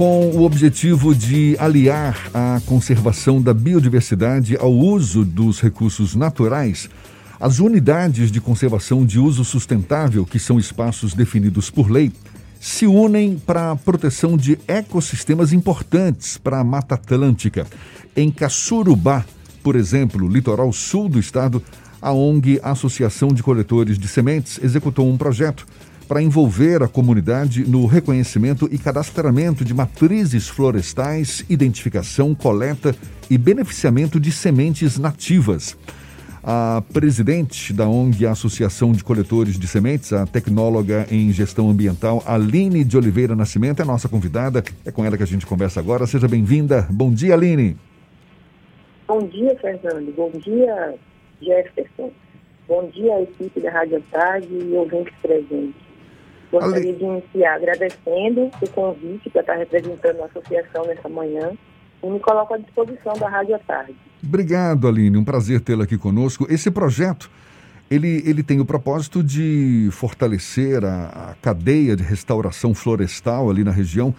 com o objetivo de aliar a conservação da biodiversidade ao uso dos recursos naturais, as unidades de conservação de uso sustentável, que são espaços definidos por lei, se unem para a proteção de ecossistemas importantes para a Mata Atlântica. Em Caçurubá, por exemplo, litoral sul do estado, a ONG Associação de Coletores de Sementes executou um projeto para envolver a comunidade no reconhecimento e cadastramento de matrizes florestais, identificação, coleta e beneficiamento de sementes nativas. A presidente da ONG Associação de Coletores de Sementes, a tecnóloga em gestão ambiental, Aline de Oliveira Nascimento, é nossa convidada. É com ela que a gente conversa agora. Seja bem-vinda. Bom dia, Aline. Bom dia, Fernando. Bom dia, Jefferson. Bom dia equipe da Rádio Tarde e ouvintes presentes. Gostaria de iniciar agradecendo o convite para estar representando a associação nessa manhã e me coloco à disposição da Rádio à Tarde. Obrigado, Aline. Um prazer tê-la aqui conosco. Esse projeto, ele, ele tem o propósito de fortalecer a, a cadeia de restauração florestal ali na região,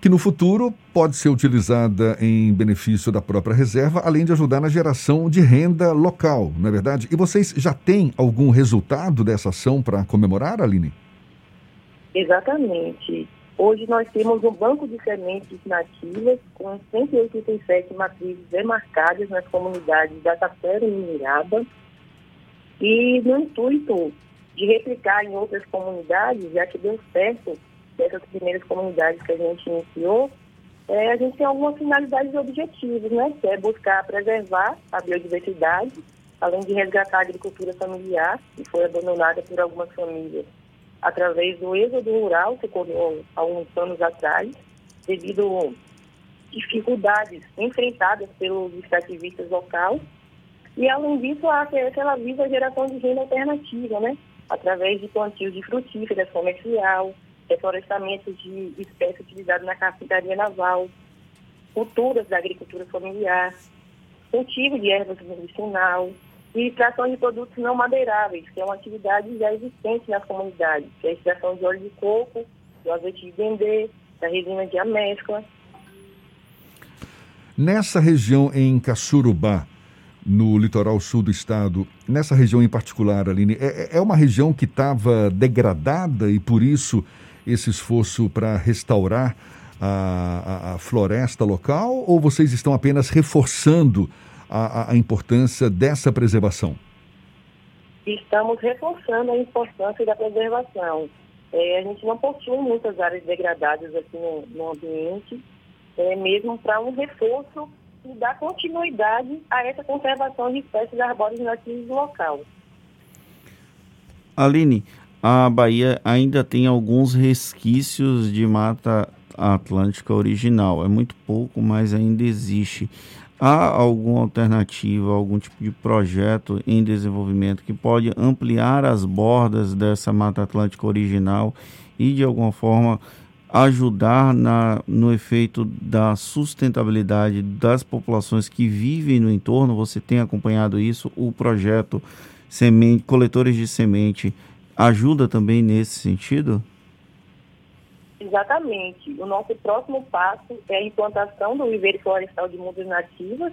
que no futuro pode ser utilizada em benefício da própria reserva, além de ajudar na geração de renda local, não é verdade? E vocês já têm algum resultado dessa ação para comemorar, Aline? Exatamente. Hoje nós temos um banco de sementes nativas com 187 matrizes demarcadas nas comunidades da Tapera e Miniraba. E no intuito de replicar em outras comunidades, já que deu certo dessas primeiras comunidades que a gente iniciou, é, a gente tem algumas finalidades e objetivos, né? Que é buscar preservar a biodiversidade, além de resgatar a agricultura familiar, que foi abandonada por algumas famílias através do êxodo rural que ocorreu há uns anos atrás, devido dificuldades enfrentadas pelos extrativistas locais. E, além disso, a ACS ela visa a geração de renda alternativa, né? através de plantios de frutíferas comercial, reflorestamento de espécies utilizadas na carpintaria naval, culturas da agricultura familiar, cultivo de ervas medicinal, e extração de produtos não madeiráveis, que é uma atividade já existente nas comunidades, que é a extração de óleo de coco, do azeite de dendê, da resina de amêscola. Nessa região em Caçurubá, no litoral sul do estado, nessa região em particular, Aline, é, é uma região que estava degradada e por isso esse esforço para restaurar a, a, a floresta local ou vocês estão apenas reforçando a, a importância dessa preservação? Estamos reforçando a importância da preservação. É, a gente não possui muitas áreas degradadas aqui no, no ambiente, é, mesmo para um reforço e dar continuidade a essa conservação de espécies arbóreas nativas do local. Aline, a Bahia ainda tem alguns resquícios de mata atlântica original. É muito pouco, mas ainda existe. Há alguma alternativa, algum tipo de projeto em desenvolvimento que pode ampliar as bordas dessa Mata Atlântica original e, de alguma forma, ajudar na, no efeito da sustentabilidade das populações que vivem no entorno? Você tem acompanhado isso? O projeto semente, Coletores de Semente ajuda também nesse sentido? Exatamente. O nosso próximo passo é a implantação do viveiro florestal de mudas nativas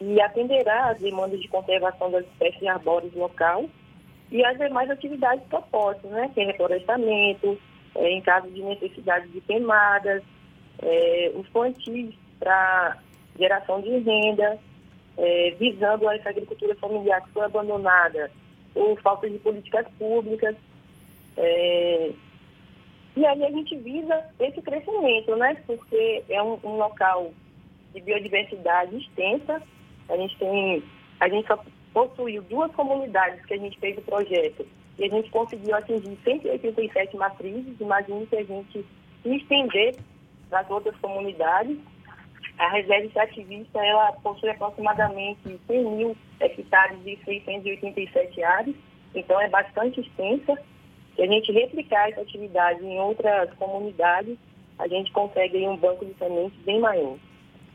e atenderá às demandas de conservação das espécies arbóreas local e as demais atividades propostas, né? Que é reflorestamento, é, em caso de necessidade de queimadas, é, os plantios para geração de renda, é, visando essa agricultura familiar que foi abandonada por falta de políticas públicas. É, e aí a gente visa esse crescimento, né? Porque é um, um local de biodiversidade extensa. A gente tem, a gente só possuiu duas comunidades que a gente fez o projeto e a gente conseguiu atingir 187 matrizes. Imagine que a gente se estender nas outras comunidades. A reserva extrativista, ela possui aproximadamente 100 mil hectares de 687 áreas, então é bastante extensa. Se a gente replicar essa atividade em outras comunidades, a gente consegue um banco de sementes bem maior.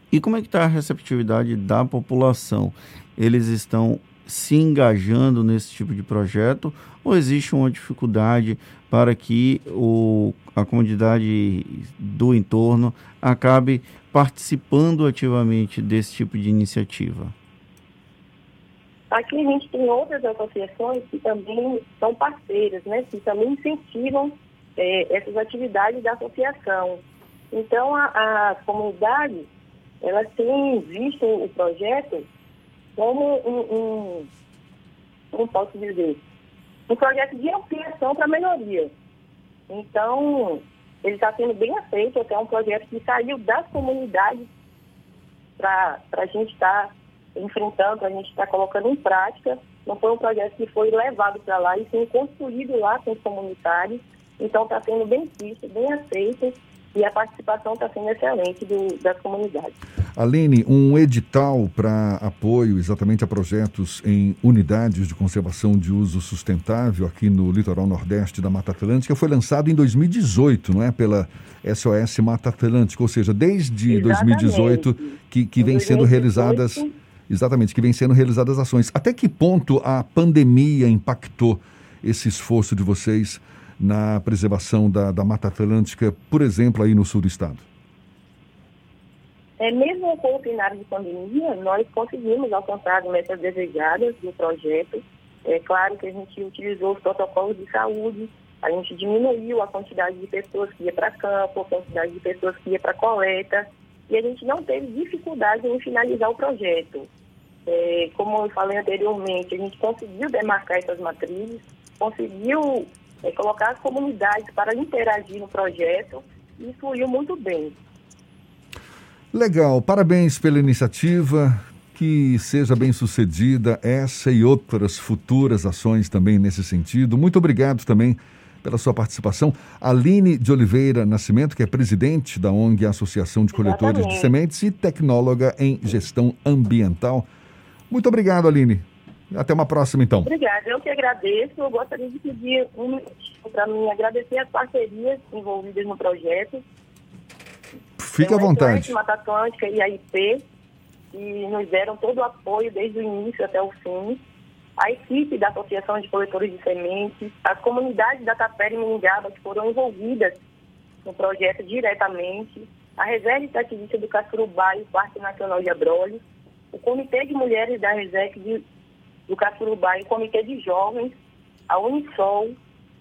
E como é que está a receptividade da população? Eles estão se engajando nesse tipo de projeto ou existe uma dificuldade para que o, a comunidade do entorno acabe participando ativamente desse tipo de iniciativa? Aqui a gente tem outras associações que também são parceiras, né, que também incentivam é, essas atividades da associação. Então, a, a comunidade, ela tem visto o projeto como um, um como posso dizer, um projeto de ampliação para melhoria. Então, ele está sendo bem aceito, até um projeto que saiu das comunidades para a gente estar tá enfrentando, a gente estar tá colocando em prática. Não foi um projeto que foi levado para lá, e sim construído lá com os comunitários. Então, está sendo bem visto, bem aceito e a participação está sendo excelente do, das comunidades. Aline, um edital para apoio exatamente a projetos em unidades de conservação de uso sustentável aqui no litoral nordeste da Mata Atlântica foi lançado em 2018, não é? Pela SOS Mata Atlântica, ou seja, desde exatamente. 2018 que, que vem 2018. sendo realizadas. Exatamente, que vem sendo realizadas ações. Até que ponto a pandemia impactou esse esforço de vocês na preservação da, da Mata Atlântica, por exemplo, aí no sul do estado? É, mesmo com o cenário de pandemia, nós conseguimos alcançar as metas desejadas do projeto. É claro que a gente utilizou os protocolos de saúde, a gente diminuiu a quantidade de pessoas que ia para campo, a quantidade de pessoas que ia para coleta, e a gente não teve dificuldade em finalizar o projeto. É, como eu falei anteriormente, a gente conseguiu demarcar essas matrizes, conseguiu é, colocar as comunidades para interagir no projeto e fluiu muito bem. Legal, parabéns pela iniciativa. Que seja bem sucedida essa e outras futuras ações também nesse sentido. Muito obrigado também pela sua participação. Aline de Oliveira Nascimento, que é presidente da ONG Associação de Coletores Exatamente. de Sementes e tecnóloga em gestão ambiental. Muito obrigado, Aline. Até uma próxima, então. Obrigada, eu que agradeço. Eu gostaria de pedir um minuto para mim agradecer as parcerias envolvidas no projeto. Fique à vontade. Mata Atlântica e a IP, que nos deram todo o apoio desde o início até o fim. A equipe da Associação de Coletores de Sementes, as comunidades da Tapera e Miningaba que foram envolvidas no projeto diretamente, a Reserva Estativista do Casturubá e o Parque Nacional de Abrolhos, o Comitê de Mulheres da Reserva de do Caturubá e o Comitê de Jovens, a Unisol,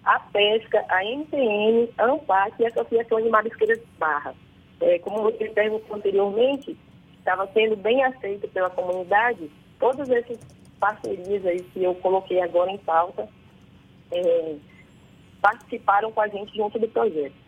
a Pesca, a MTN, a AMPAC e a Associação de Marisqueiras Barra. É, como você perguntou anteriormente, estava sendo bem aceito pela comunidade, todas essas parcerias aí que eu coloquei agora em pauta é, participaram com a gente junto do projeto.